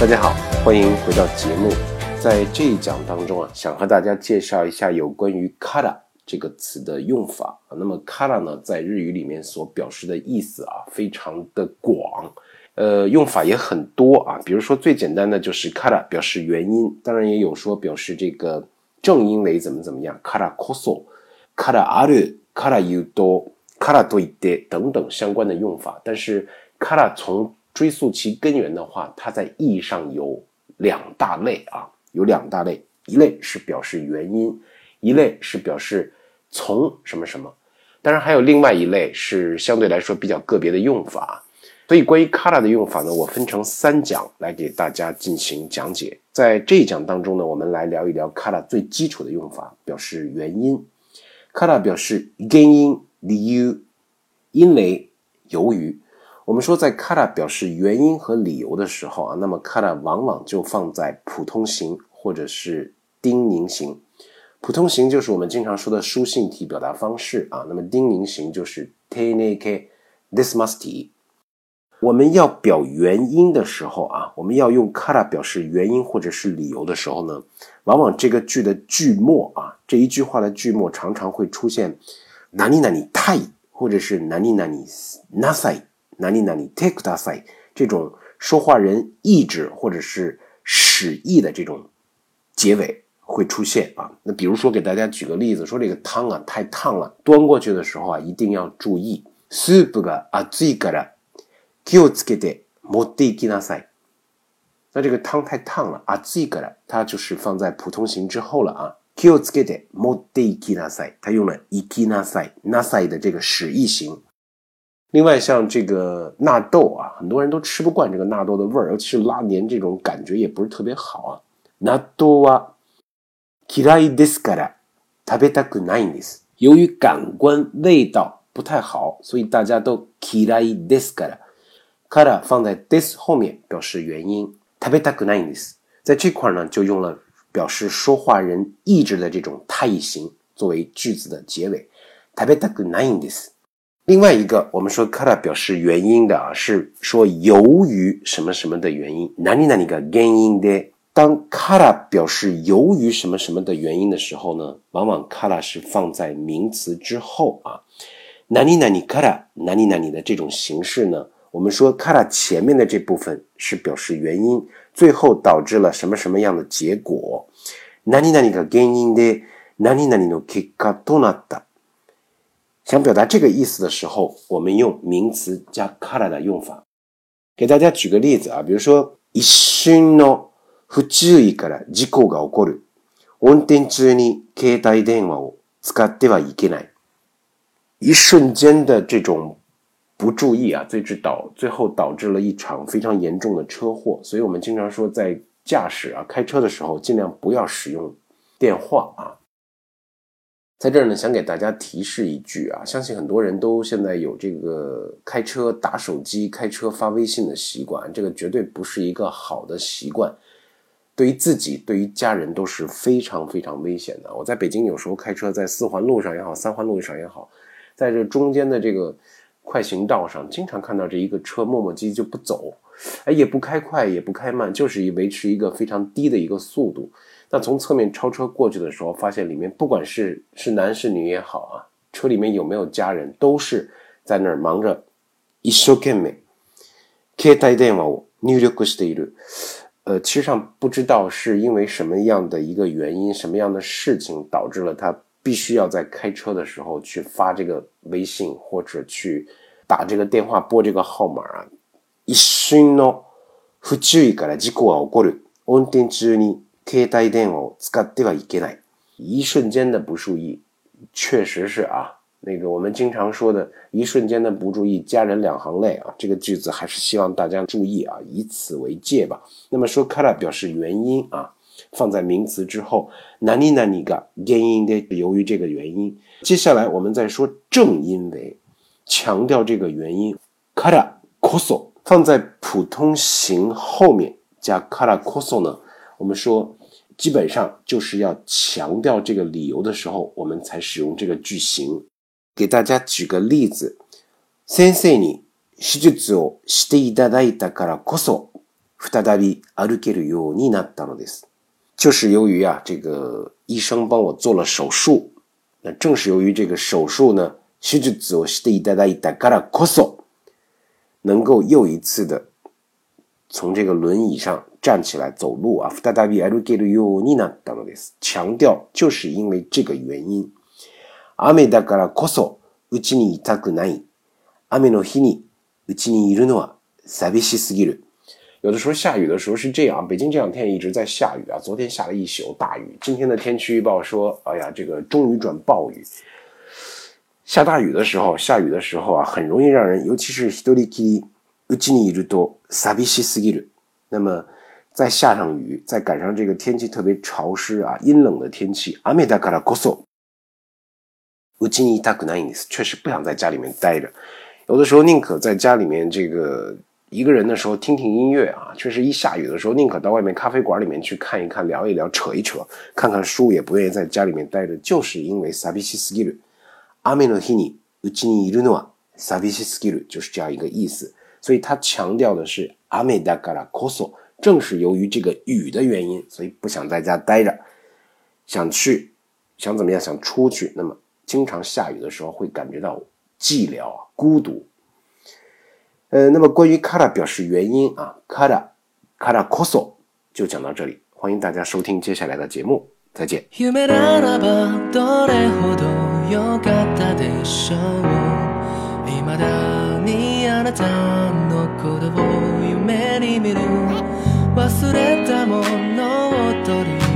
大家好，欢迎回到节目。在这一讲当中啊，想和大家介绍一下有关于 “kara” 这个词的用法。那么 “kara” 呢，在日语里面所表示的意思啊，非常的广，呃，用法也很多啊。比如说最简单的就是 “kara” 表示原因，当然也有说表示这个正因为怎么怎么样，“kara koso”、“kara aru”、“kara yudo”、“kara doite” 等等相关的用法。但是 “kara” 从追溯其根源的话，它在意义上有两大类啊，有两大类，一类是表示原因，一类是表示从什么什么。当然还有另外一类是相对来说比较个别的用法。所以关于 color 的用法呢，我分成三讲来给大家进行讲解。在这一讲当中呢，我们来聊一聊 color 最基础的用法，表示原因。color 表示原因、理由、因为、由于。我们说，在 kara 表示原因和理由的时候啊，那么 kara 往往就放在普通型或者是丁宁型。普通型就是我们经常说的书信体表达方式啊，那么丁宁型就是 teneke desmasti。我们要表原因的时候啊，我们要用 kara 表示原因或者是理由的时候呢，往往这个句的句末啊，这一句话的句末常常会出现哪里哪里太，或者是哪里哪里 nasai。哪里哪里 take 大赛这种说话人意志或者是使意的这种结尾会出现啊。那比如说给大家举个例子，说这个汤啊太烫了，端过去的时候啊一定要注意。soup が熱いから気をつけて持っていきなさい。那这个汤太烫了，熱いから它就是放在普通型之后了啊。気をつけて持っていきなさい，它用了いきなさい、なさい的这个使意型。 另外，像这个纳豆啊，很多人都吃不惯这个纳豆的味儿，尤其是拉黏这种感觉也不是特别好啊。纳豆は嫌いですから食べたくないんです。由于感官味道不太好，所以大家都嫌いですから。から放在 this 后面表示原因。食べたくないんです。在这块呢，就用了表示说话人意志的这种太形作为句子的结尾。食べたくないんです。 另外一个，我们说 kara 表示原因的啊，是说由于什么什么的原因。哪里哪里个原因的？当 kara 表示由于什么什么的原因的时候呢，往往 kara 是放在名词之后啊。哪里哪里 kara 哪里哪里的这种形式呢？我们说 kara 前面的这部分是表示原因，最后导致了什么什么样的结果。哪里哪里个原因的？哪里哪里の結果となった。 想表达这个意思的时候，我们用名词加 kara 的用法。给大家举个例子啊，比如说一瞬の不注意から事故が起こる。運転中に携帯電話を使ってはいけない。一瞬间的这种不注意啊，最致导最后导致了一场非常严重的车祸。所以我们经常说，在驾驶啊开车的时候，尽量不要使用电话啊。 在这儿呢，想给大家提示一句啊，相信很多人都现在有这个开车打手机、开车发微信的习惯，这个绝对不是一个好的习惯，对于自己、对于家人都是非常非常危险的。我在北京有时候开车，在四环路上也好，三环路上也好，在这中间的这个快行道上，经常看到这一个车磨磨唧唧就不走，哎，也不开快，也不开慢，就是以维持一个非常低的一个速度。那从侧面超车过去的时候，发现里面不管是是男是女也好啊，车里面有没有家人，都是在那儿忙着一生懸命携帯電話を入力している。呃，其实上不知道是因为什么样的一个原因，什么样的事情导致了他必须要在开车的时候去发这个微信或者去打这个电话拨这个号码啊。一瞬の不注意から事故は起こる。運転中に 携帯電話を使ってはいけない。一瞬间的不注意，确实是啊，那个我们经常说的“一瞬间的不注意，家人两行泪”啊，这个句子还是希望大家注意啊，以此为戒吧。那么说 “kara” 表示原因啊，放在名词之后，哪里哪里个原因的，由于这个原因。接下来我们再说正因为，强调这个原因，“kara koso” 放在普通型后面加 “kara koso” 呢，我们说。 基本上就是要强调这个理由的时候，我们才使用这个句型。给大家举个例子：先生に手術をしていただいたからこそ、 再び歩けるようになったのです。就是由于啊，这个医生帮我做了手术，那正是由于这个手术呢，手術をしていただいたからこそ，能够又一次的从这个轮椅上 站起来走路啊。再び歩けるようになったのです。强调就是因为这个原因。雨だからこそうちにいたくない。雨の日にうちにいるのは寂しすぎる。有的时候下雨的时候是这样，北京这两天一直在下雨啊。昨天下了一宿大雨，今天的天气预报说，哎呀，这个终于转暴雨。下大雨的时候，下雨的时候啊，很容易让人，尤其是一人きりうちにいると寂しすぎる。那么 再下上雨，再赶上这个天气特别潮湿啊、阴冷的天气，雨だからこそうちにいたくないんです。确实不想在家里面待着，有的时候宁可在家里面这个。一个人的时候听听音乐啊，确实一下雨的时候宁可到外面咖啡馆里面去看一看、聊一聊、扯一扯，看看书，也不愿意在家里面待着，就是因为サビシスキル。雨の日にうちにいるのはサビシスキル，就是这样一个意思。所以他强调的是雨だからこそ， 正是由于这个雨的原因，所以不想在家待着，想去，想怎么样，想出去。那么经常下雨的时候会感觉到寂寥啊、孤独。呃，那么关于 kara 表示原因啊，kara kara koso 就讲到这里，欢迎大家收听接下来的节目，再见。忘れたものを取り